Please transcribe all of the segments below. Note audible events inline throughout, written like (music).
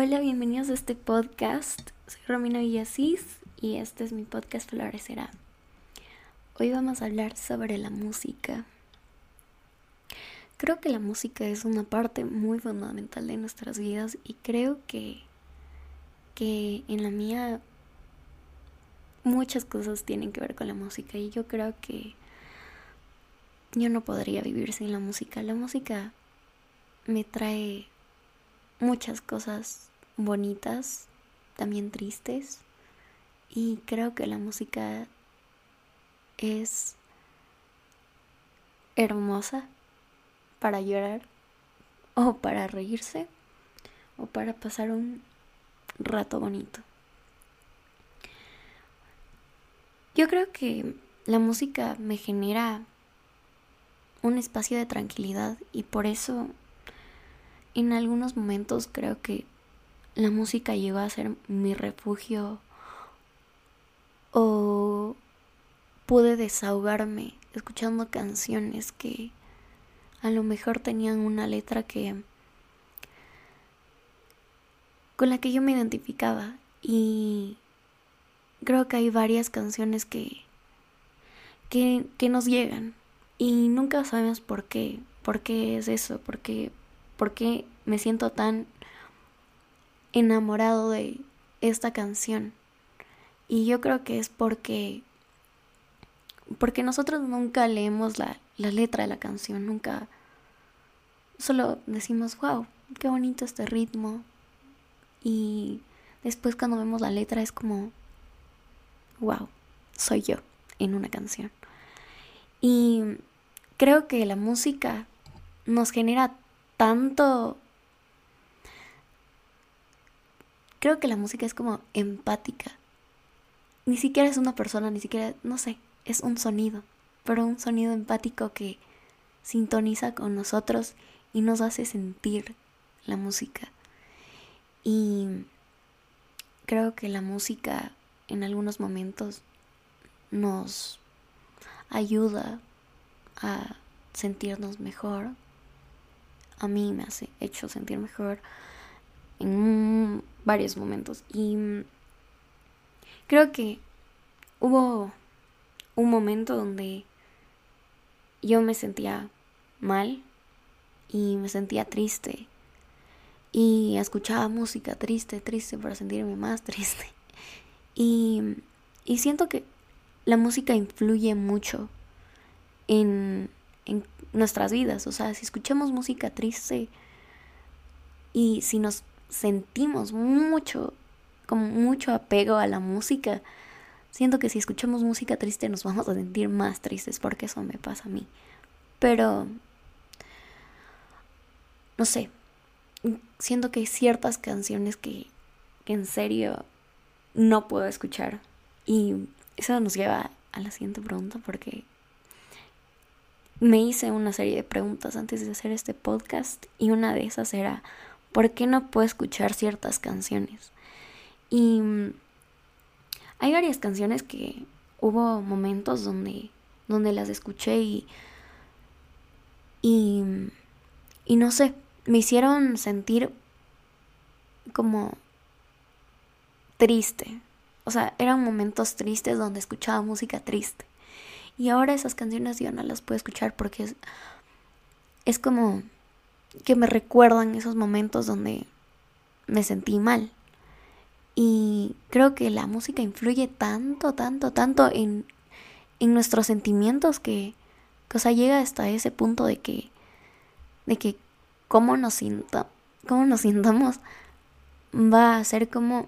Hola, bienvenidos a este podcast. Soy Romina Villasís y este es mi podcast Florecerá. Hoy vamos a hablar sobre la música. Creo que la música es una parte muy fundamental de nuestras vidas y creo que, que en la mía muchas cosas tienen que ver con la música y yo creo que yo no podría vivir sin la música. La música me trae muchas cosas bonitas, también tristes, y creo que la música es hermosa para llorar o para reírse o para pasar un rato bonito. Yo creo que la música me genera un espacio de tranquilidad y por eso en algunos momentos creo que la música llegó a ser mi refugio o pude desahogarme escuchando canciones que a lo mejor tenían una letra que con la que yo me identificaba. Y creo que hay varias canciones que que, nos llegan. Y nunca sabemos por qué, por qué es eso, por qué, por qué me siento tan enamorado de esta canción. Y yo creo que es porque porque nosotros nunca leemos la, la letra de la canción, nunca solo decimos, wow, qué bonito este ritmo. Y después cuando vemos la letra es como, wow, soy yo en una canción. Y creo que la música nos genera tanto... Creo que la música es como empática. Ni siquiera es una persona, ni siquiera, no sé, es un sonido, pero un sonido empático que sintoniza con nosotros y nos hace sentir la música. Y creo que la música en algunos momentos nos ayuda a sentirnos mejor. A mí me hace hecho sentir mejor en varios momentos. Y creo que hubo un momento donde yo me sentía mal y me sentía triste. Y escuchaba música triste, triste para sentirme más triste. (laughs) Y, y siento que la música influye mucho en, en nuestras vidas. O sea, si escuchamos música triste y si nos sentimos mucho, con mucho apego a la música, siento que si escuchamos música triste nos vamos a sentir más tristes porque eso me pasa a mí. Pero, no sé, siento que hay ciertas canciones que, que en serio no puedo escuchar. Y eso nos lleva a la siguiente pregunta porque me hice una serie de preguntas antes de hacer este podcast y una de esas era, ¿por qué no puedo escuchar ciertas canciones? Y mm, hay varias canciones que hubo momentos donde, donde las escuché y, y, y no sé, me hicieron sentir como triste. O sea, eran momentos tristes donde escuchaba música triste. Y ahora esas canciones yo no las puedo escuchar porque es, como que me recuerdan esos momentos donde me sentí mal. Y creo que la música influye tanto, tanto, tanto en, en nuestros sentimientos que, que, o sea, llega hasta ese punto de que, de que cómo nos, sienta, cómo nos (laughs) sintamos va a ser como,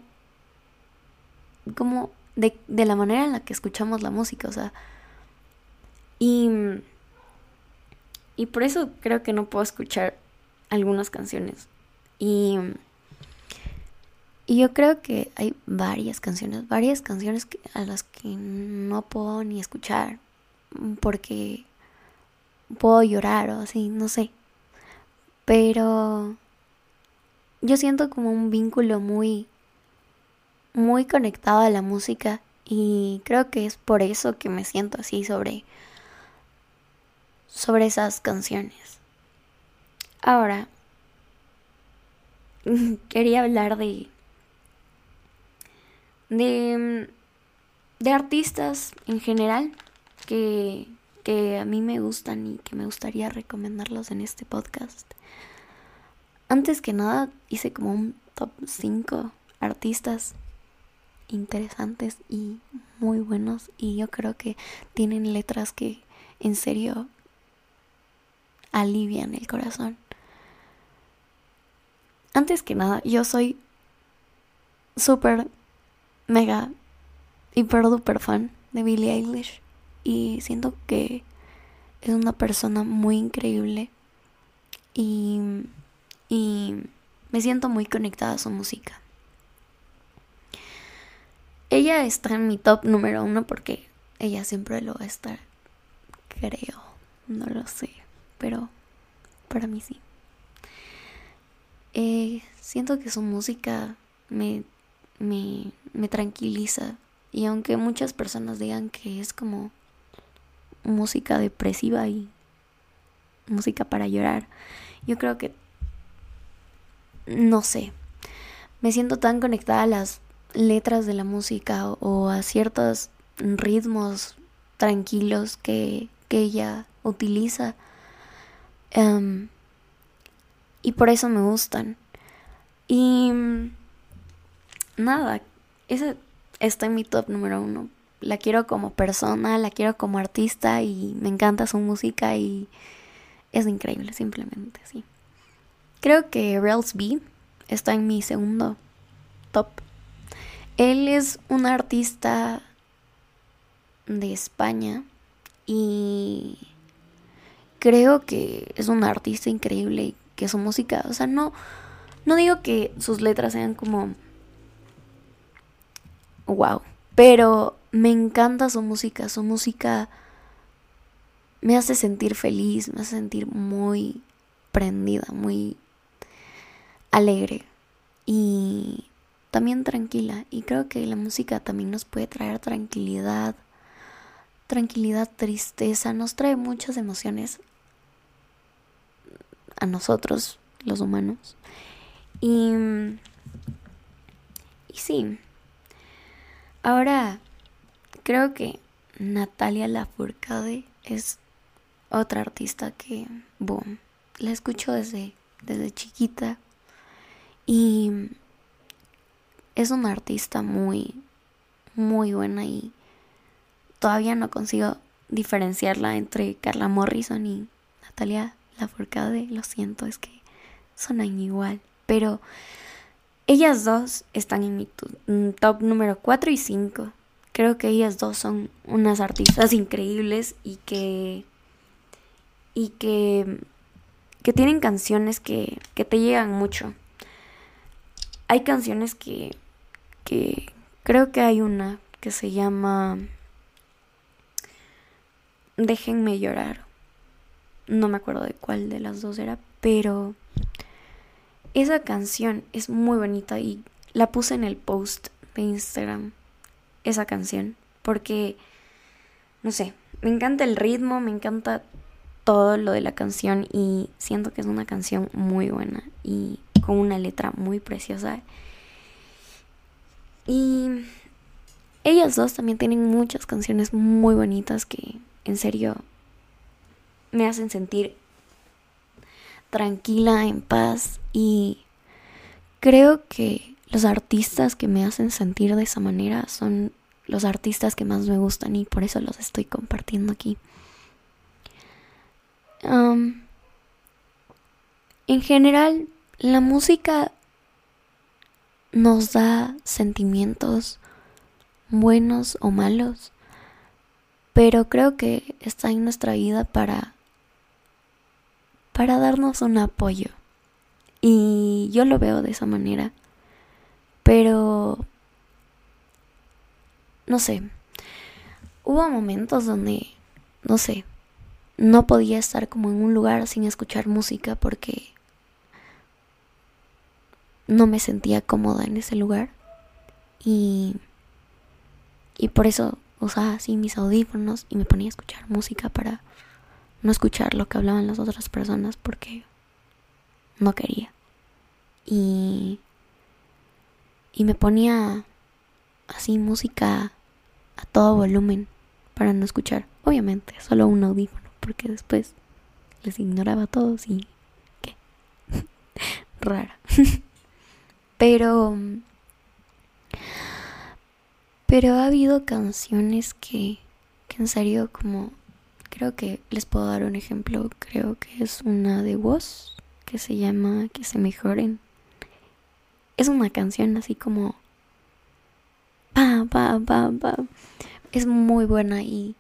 como de, de la manera en la que escuchamos la música. O sea, y, y por eso creo que no puedo escuchar algunas canciones. Y, y yo creo que hay varias canciones, varias canciones a las que no puedo ni escuchar porque puedo llorar o así, no sé. Pero yo siento como un vínculo muy, muy conectado a la música y creo que es por eso que me siento así sobre sobre esas canciones. Ahora, (laughs) quería hablar de, de, de artistas en general que, que a mí me gustan y que me gustaría recomendarlos en este podcast. Antes que nada hice como un top 5 artistas interesantes y muy buenos y yo creo que tienen letras que en serio alivian el corazón. Antes que nada, yo soy súper, mega, hiper duper fan de Billie Eilish y siento que es una persona muy increíble y, y me siento muy conectada a su música. Ella está en mi top número uno porque ella siempre lo va a estar, creo, no lo sé, pero para mí sí. Eh, siento que su música me, me, me tranquiliza y aunque muchas personas digan que es como música depresiva y música para llorar, yo creo que no sé, me siento tan conectada a las letras de la música o a ciertos ritmos tranquilos que, ella utiliza. Em, y por eso me gustan. Y nada, ese está en mi top número uno. La quiero como persona, la quiero como artista y me encanta su música y es increíble, simplemente, sí. Creo que Rails B está en mi segundo top él es un artista de España y creo que es un artista increíble y que su música, o sea, no, no digo que sus letras sean como wow, pero me encanta su música, su música me hace sentir feliz, me hace sentir muy prendida, muy alegre y también tranquila. Y creo que la música también nos puede traer tranquilidad, tranquilidad, tristeza, nos trae muchas emociones a nosotros, los humanos. Y, y sí, ahora creo que Natalia Lafourcade es otra artista que, boom, la escucho desde, desde chiquita. Y es una artista muy, muy buena y todavía no consigo diferenciarla entre Carla Morrison y Natalia Lafourcade. Lo siento, es que sonan igual. Pero ellas dos están en mi mm, top número 4 y 5. Creo que ellas dos son unas artistas increíbles y que. y que. que tienen canciones que, que te llegan mucho. Hay canciones que creo que hay una que se llama Déjenme llorar. No me acuerdo de cuál de las dos era, pero esa canción es muy bonita y la puse en el post de Instagram, esa canción, porque, no sé, me encanta el ritmo, me encanta todo lo de la canción y siento que es una canción muy buena y con una letra muy preciosa. Y ellas dos también tienen muchas canciones muy bonitas que en serio me hacen sentir tranquila, en paz y creo que los artistas que me hacen sentir de esa manera son los artistas que más me gustan y por eso los estoy compartiendo aquí. en general, la música nos da sentimientos buenos o malos, pero creo que está en nuestra vida para para darnos un apoyo. Y yo lo veo de esa manera. Pero no sé. Hubo momentos donde no sé, no podía estar como en un lugar sin escuchar música porque no me sentía cómoda en ese lugar y, y por eso usaba así mis audífonos y me ponía a escuchar música para no escuchar lo que hablaban las otras personas porque no quería. y y me ponía así música a todo volumen para no escuchar. Obviamente, solo un audífono, porque después les ignoraba a todos y qué (laughs) rara. (laughs) pero pero ha habido canciones que que en serio como creo que les puedo dar un ejemplo, creo que es una de voz que se llama Que se mejoren. Es una canción así como pa pa pa pa. Es muy buena y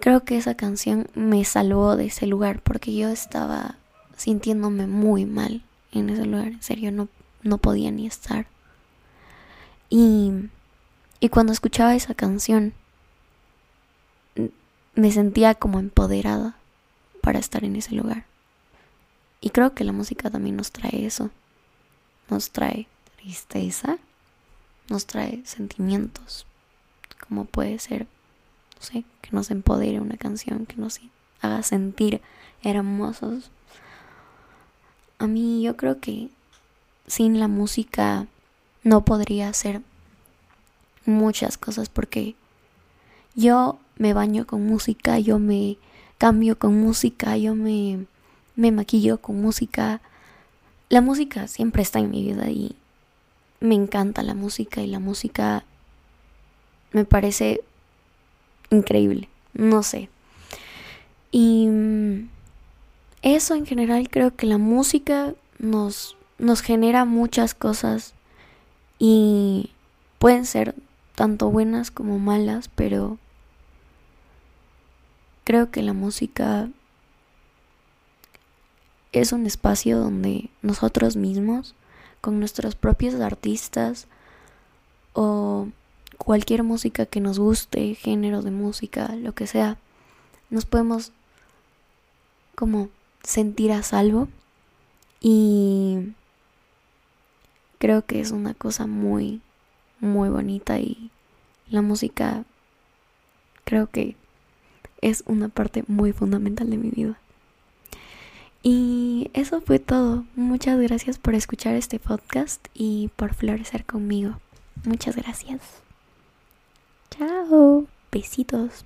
creo que esa canción me salvó de ese lugar porque yo estaba sintiéndome muy mal en ese lugar, en serio no no podía ni estar. Y y cuando escuchaba esa canción me sentía como empoderada para estar en ese lugar. Y creo que la música también nos trae eso. Nos trae tristeza, nos trae sentimientos, como puede ser, no sé, que nos empodere una canción, que nos haga sentir hermosos. A mí yo creo que sin la música no podría hacer muchas cosas porque yo me baño con música, yo me cambio con música, yo me, me maquillo con música. La música siempre está en mi vida y me encanta la música y la música me parece increíble, no sé. Y mm, eso en general creo que la música nos, nos genera muchas cosas y pueden ser tanto buenas como malas, pero creo que la música es un espacio donde nosotros mismos, con nuestros propios artistas o cualquier música que nos guste, género de música, lo que sea, nos podemos como sentir a salvo. Y creo que es una cosa muy, muy bonita y la música creo que es una parte muy fundamental de mi vida. Y eso fue todo. Muchas gracias por escuchar este podcast y por florecer conmigo. Muchas gracias. Chao. Besitos.